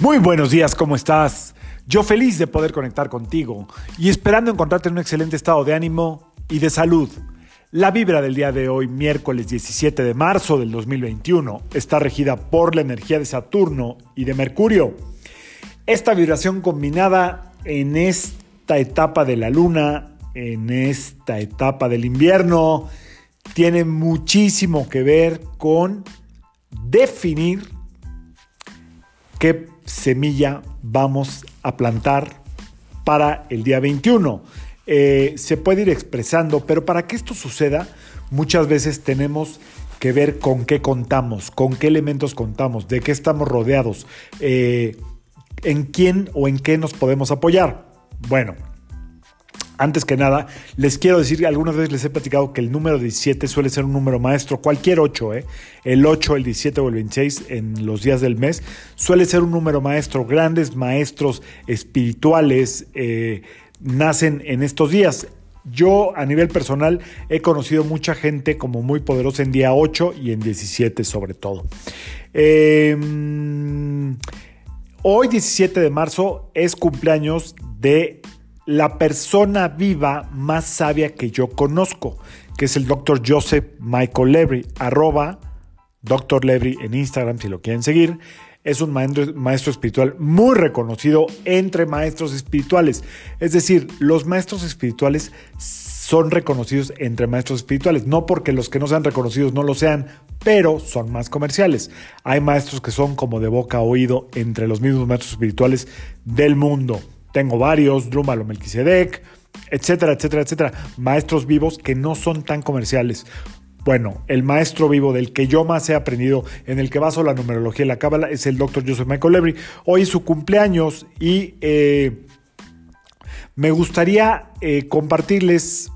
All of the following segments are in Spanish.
Muy buenos días, ¿cómo estás? Yo feliz de poder conectar contigo y esperando encontrarte en un excelente estado de ánimo y de salud. La vibra del día de hoy, miércoles 17 de marzo del 2021, está regida por la energía de Saturno y de Mercurio. Esta vibración combinada en esta etapa de la luna, en esta etapa del invierno, tiene muchísimo que ver con definir qué semilla vamos a plantar para el día 21. Eh, se puede ir expresando, pero para que esto suceda, muchas veces tenemos que ver con qué contamos, con qué elementos contamos, de qué estamos rodeados, eh, en quién o en qué nos podemos apoyar. Bueno, antes que nada, les quiero decir algunas veces les he platicado que el número 17 suele ser un número maestro, cualquier 8, ¿eh? el 8, el 17 o el 26 en los días del mes, suele ser un número maestro. Grandes maestros espirituales eh, nacen en estos días. Yo a nivel personal he conocido mucha gente como muy poderosa en día 8 y en 17 sobre todo. Em, hoy 17 de marzo es cumpleaños de la persona viva más sabia que yo conozco, que es el Dr. Joseph Michael Levry, arroba Dr. Levry en Instagram si lo quieren seguir. Es un maestro, maestro, espiritual muy reconocido entre maestros espirituales. Es decir, los maestros espirituales son reconocidos entre maestros espirituales. No porque los que no sean reconocidos no lo sean, pero son más comerciales. Hay maestros que son como de boca a oído entre los mismos maestros espirituales del mundo. Tengo varios, Drúmbalo Melquisedec, etcétera, etcétera, etcétera. Maestros vivos que no son tan comerciales. Bueno, el maestro vivo del que yo más he aprendido, en el que baso la numerología y la cábala, es el doctor Joseph Michael Levry. Hoy es su cumpleaños y eh, me gustaría eh, compartirles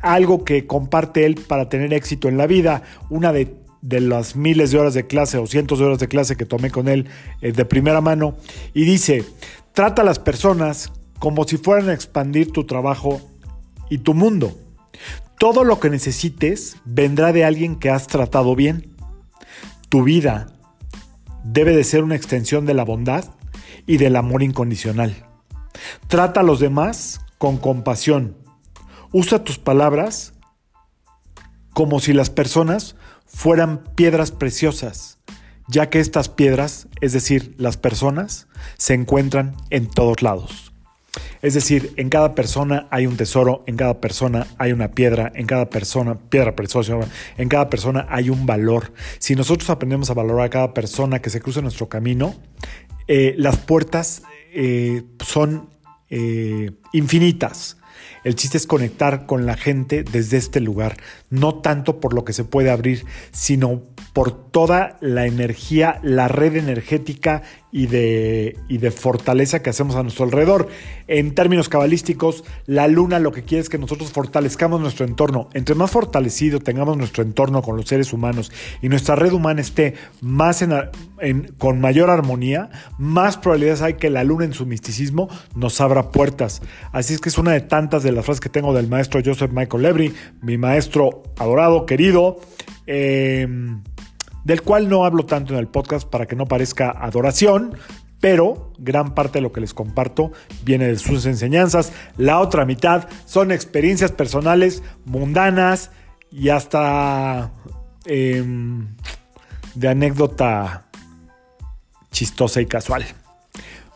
algo que comparte él para tener éxito en la vida. Una de, las miles de horas de clase o cientos de horas de clase que tomé con él eh, de primera mano. Y dice, Trata a las personas como si fueran a expandir tu trabajo y tu mundo. Todo lo que necesites vendrá de alguien que has tratado bien. Tu vida debe de ser una extensión de la bondad y del amor incondicional. Trata a los demás con compasión. Usa tus palabras como si las personas fueran piedras preciosas ya que estas piedras, es decir, las personas, se encuentran en todos lados. Es decir, en cada persona hay un tesoro, en cada persona hay una piedra, en cada persona, piedra preciosa, en cada persona hay un valor. Si nosotros aprendemos a valorar a cada persona que se cruza nuestro camino, eh, las puertas eh, son eh, infinitas. El chiste es conectar con la gente desde este lugar, no tanto por lo que se puede abrir, sino por toda la energía, la red energética y de, y de fortaleza que hacemos a nuestro alrededor. En términos cabalísticos, la luna lo que quiere es que nosotros fortalezcamos nuestro entorno. Entre más fortalecido tengamos nuestro entorno con los seres humanos y nuestra red humana esté más en, con mayor armonía, más probabilidades hay que la luna en su misticismo nos abra puertas. Así es que es una de tantas de las frases que tengo del maestro Joseph Michael Levry, mi maestro adorado, querido. Eh, del cual no hablo tanto en el podcast para que no parezca adoración, pero gran parte de lo que les comparto viene de sus enseñanzas. La otra mitad son experiencias personales, mundanas y hasta em, de anécdota chistosa y casual.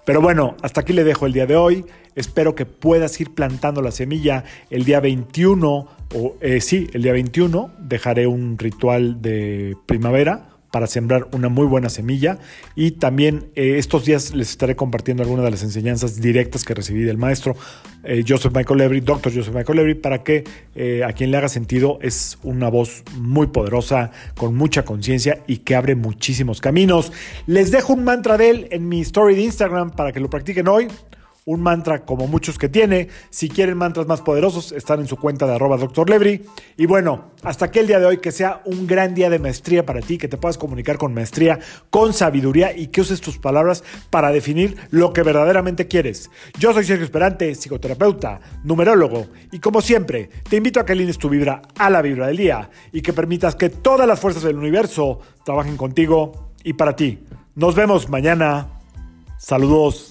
Pero bueno, hasta aquí le dejo el día de hoy. Espero que puedas ir plantando la semilla el día 21, o eh, sí, el día 21 dejaré un ritual de primavera para sembrar una muy buena semilla y también eh, estos días les estaré compartiendo algunas de las enseñanzas directas que recibí del maestro eh, Joseph Michael Levry, Dr. Joseph Michael Levry, para que a quien le haga sentido es una voz muy poderosa, con mucha conciencia y que abre muchísimos caminos. Les dejo un mantra de él en mi story de Instagram para que lo practiquen hoy un mantra como muchos que tiene. Si quieren mantras más poderosos, están en su cuenta de arroba Dr. Y bueno, hasta aquel día de hoy que sea un gran día de maestría para ti, que te puedas comunicar con maestría, con sabiduría y que uses tus palabras para definir lo que verdaderamente quieres. Yo soy Sergio Esperante, psicoterapeuta, numerólogo, y como siempre, te invito a que alines tu vibra a la vibra del día y que permitas que todas las fuerzas del universo trabajen contigo y para ti. Nos vemos mañana. Saludos.